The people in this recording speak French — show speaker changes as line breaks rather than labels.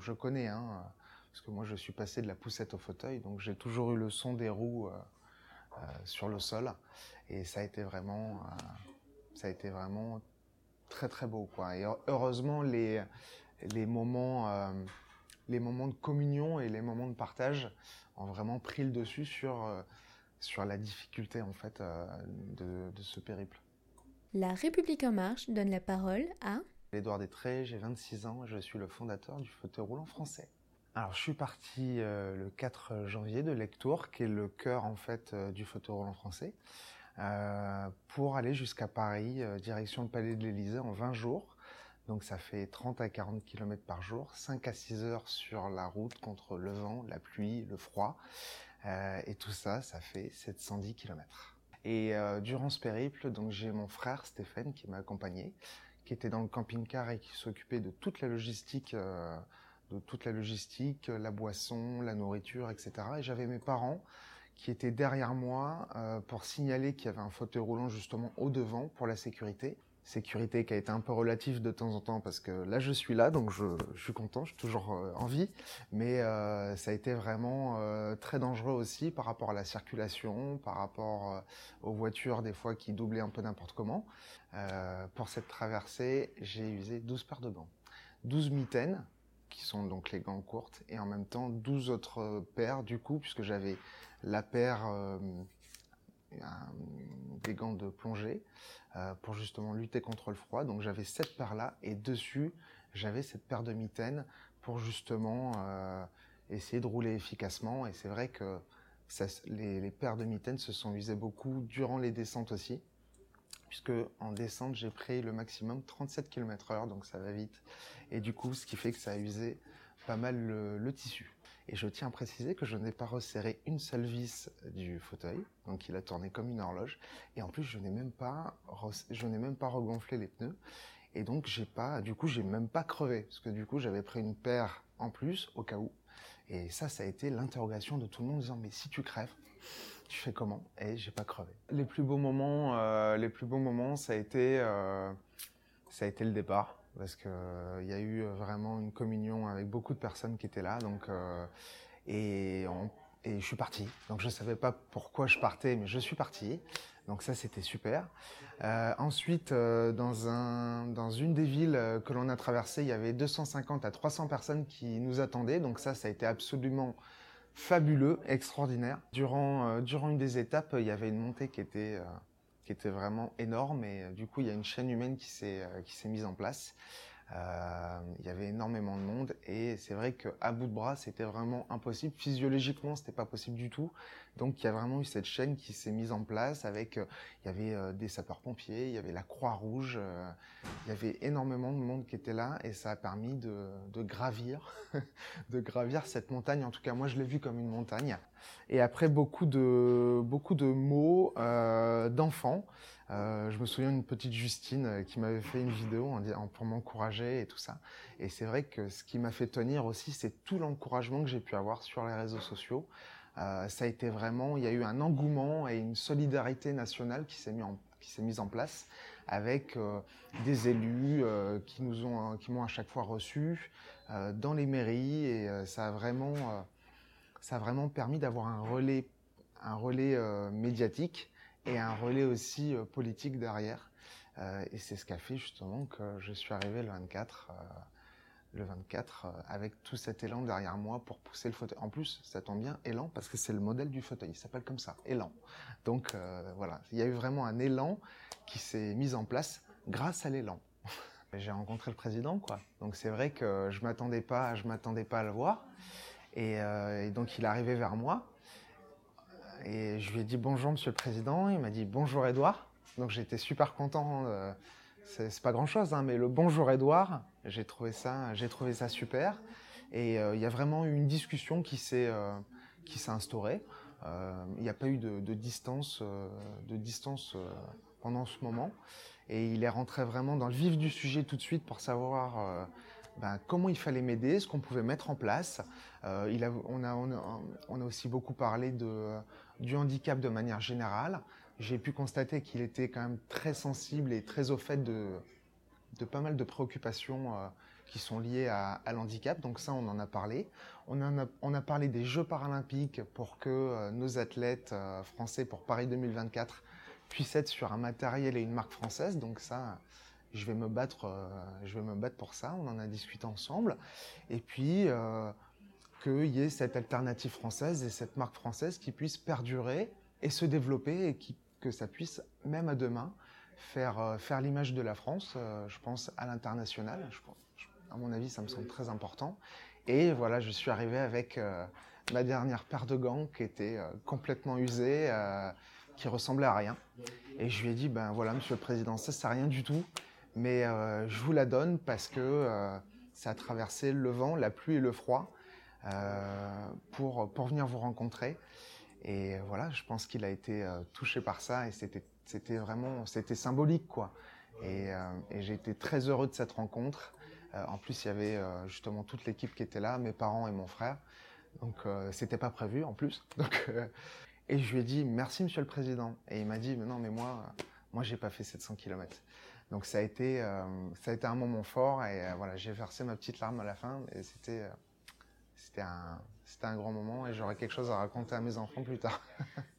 je connais, hein, parce que moi je suis passé de la poussette au fauteuil, donc j'ai toujours eu le son des roues sur le sol, et ça a été vraiment, ça a été vraiment très très beau, quoi. Et heureusement les les moments les moments de communion et les moments de partage ont vraiment pris le dessus sur, euh, sur la difficulté en fait euh, de, ce périple.
La République en marche donne la parole à
Édouard Détré, j'ai 26 ans je suis le fondateur du fauteuil roulant français. Alors je suis parti euh, le 4 janvier de Lectour, qui est le cœur en fait du fauteuil roulant français, pour aller jusqu'à Paris, direction le Palais de l'Élysée en 20 jours. Donc ça fait 30 à 40 km par jour, 5 à 6 heures sur la route contre le vent, la pluie, le froid. Euh, et tout ça, ça fait 710 km. Et euh, durant ce périple, donc j'ai mon frère Stéphane qui m'a accompagné, qui était dans le camping-car et qui s'occupait de toute la logistique, euh, de toute la logistique, la boisson, la nourriture, etc. Et j'avais mes parents qui étaient derrière moi euh, pour signaler qu'il y avait un fauteuil roulant justement au devant pour la sécurité sécurité qui a été un peu relative de temps en temps parce que là je suis là donc je, suis content, je suis toujours euh, en vie, mais euh, ça a été vraiment euh, très dangereux aussi par rapport à la circulation, par rapport aux voitures des fois qui doublaient un peu n'importe comment. pour cette traversée, j'ai usé 12 paires de gants, 12 mitaines qui sont donc les gants courtes et en même temps 12 autres paires du coup puisque j'avais la paire des gants de plongée euh, pour justement lutter contre le froid. Donc j'avais cette paire-là et dessus j'avais cette paire de mitaines pour justement euh, essayer de rouler efficacement. Et c'est vrai que les, les, paires de mitaines se sont usées beaucoup durant les descentes aussi, puisque en descente j'ai pris le maximum 37 km/h, donc ça va vite. Et du coup, ce qui fait que ça a usé pas mal le tissu. Et je tiens à préciser que je n'ai pas resserré une seule vis du fauteuil, donc il a tourné comme une horloge. Et en plus, je n'ai même pas, je n'ai même pas regonflé les pneus. Et donc, j'ai pas, du coup, j'ai même pas crevé, parce que du coup, j'avais pris une paire en plus au cas où. Et ça, ça a été l'interrogation de tout le monde, disant mais si tu crèves, tu fais comment? Et j'ai pas crevé. Les plus beaux moments, euh, les plus beaux moments, ça a été, euh, ça a été le départ parce que euh, il y a eu euh, vraiment une communion avec beaucoup de personnes qui étaient là, donc euh, et, je suis parti. Donc je savais pas pourquoi je partais, mais je suis parti. Donc ça c'était super. Ensuite, dans une des villes que l'on a traversées, il y avait 250 à 300 personnes qui nous attendaient. Donc ça, ça a été absolument fabuleux, extraordinaire. Durant durant une des étapes, il y avait une montée qui était qui était vraiment énorme et euh, du coup il y a une chaîne humaine qui s'est euh, qui s'est mise en place. Euh, il y avait énormément de monde et c'est vrai qu'à bout de bras c'était vraiment impossible. Physiologiquement c'était pas possible du tout. Donc il y a vraiment eu cette chaîne qui s'est mise en place avec il y avait des sapeurs-pompiers, il y avait la Croix-Rouge, il y avait énormément de monde qui était là et ça a permis de, gravir, de gravir cette montagne. En tout cas moi je l'ai vu comme une montagne. Et après beaucoup de beaucoup de mots euh, d'enfants. Euh, je me souviens d'une petite Justine euh, qui m'avait fait une vidéo pour m'encourager et tout ça. Et c'est vrai que ce qui m'a fait tenir aussi, c'est tout l'encouragement que j'ai pu avoir sur les réseaux sociaux. Euh, ça a été vraiment, il y a eu un engouement et une solidarité nationale qui s'est mise en place avec euh, des élus euh, qui nous ont qui m'ont à chaque fois reçu dans les mairies et ça a vraiment ça a vraiment permis d'avoir un relais un relais médiatique et un relais aussi politique derrière. Euh, et c'est ce qui a fait justement que je suis arrivé le 24, euh, le 24 avec tout cet élan derrière moi pour pousser le fauteuil. En plus, ça tombe bien, élan, parce que c'est le modèle du fauteuil. Il s'appelle comme ça, élan. Donc voilà, il y a eu vraiment un élan qui s'est mis en place grâce à l'élan. J'ai rencontré le président, quoi. Donc c'est vrai que je m'attendais pas, je m'attendais pas à le voir. Et, et donc il est arrivé vers moi. Et je lui ai dit bonjour Monsieur le Président. Il m'a dit bonjour Edouard. Donc j'étais super content. Euh, c'est pas grand chose, hein, mais le bonjour Edouard, j'ai trouvé ça, trouvé ça super. Et euh, il y a vraiment eu une discussion qui s'est euh, instaurée. Il n'y a pas eu de, distance, de distance pendant ce moment. Et il est rentré vraiment dans le vif du sujet tout de suite pour savoir ben, comment il fallait m'aider, ce qu'on pouvait mettre en place. Euh, on, a, on, a, on, a, aussi beaucoup parlé de, du handicap de manière générale. J'ai pu constater qu'il était quand même très sensible et très au fait de, pas mal de préoccupations euh, qui sont liés à, l'handicap. Donc ça, on en a parlé. On, a, parlé des Jeux paralympiques pour que nos athlètes français pour Paris 2024 puissent être sur un matériel et une marque française. Donc ça, je vais me battre, je vais me battre pour ça. On en a discuté ensemble. Et puis qu'il y ait cette alternative française et cette marque française qui puisse perdurer et se développer et que ça puisse, même à demain, faire, euh, faire l'image de la France, euh, je pense, à l'international. À mon avis, ça me semble très important. Et voilà, je suis arrivé avec euh, ma dernière paire de gants qui était complètement usée, qui ressemblait à rien. Et je lui ai dit, ben voilà, monsieur le président, ça, c'est rien du tout, mais je vous la donne parce que ça a traversé le vent, la pluie et le froid. Pour, pour venir vous rencontrer. Et voilà, je pense qu'il a été euh, touché par ça et c'était, vraiment, c'était symbolique quoi. Et, euh, et, j'ai été très heureux de cette rencontre. en plus, il y avait justement toute l'équipe qui était là, mes parents et mon frère. Donc, c'était pas prévu en plus. Et je lui ai dit merci Monsieur le Président. Et il m'a dit non mais moi, moi j'ai pas fait 700 km. Donc ça a été, ça a été un moment fort et voilà, j'ai versé ma petite larme à la fin et c'était, c'était un, un grand moment et j'aurai quelque chose à raconter à mes enfants plus tard.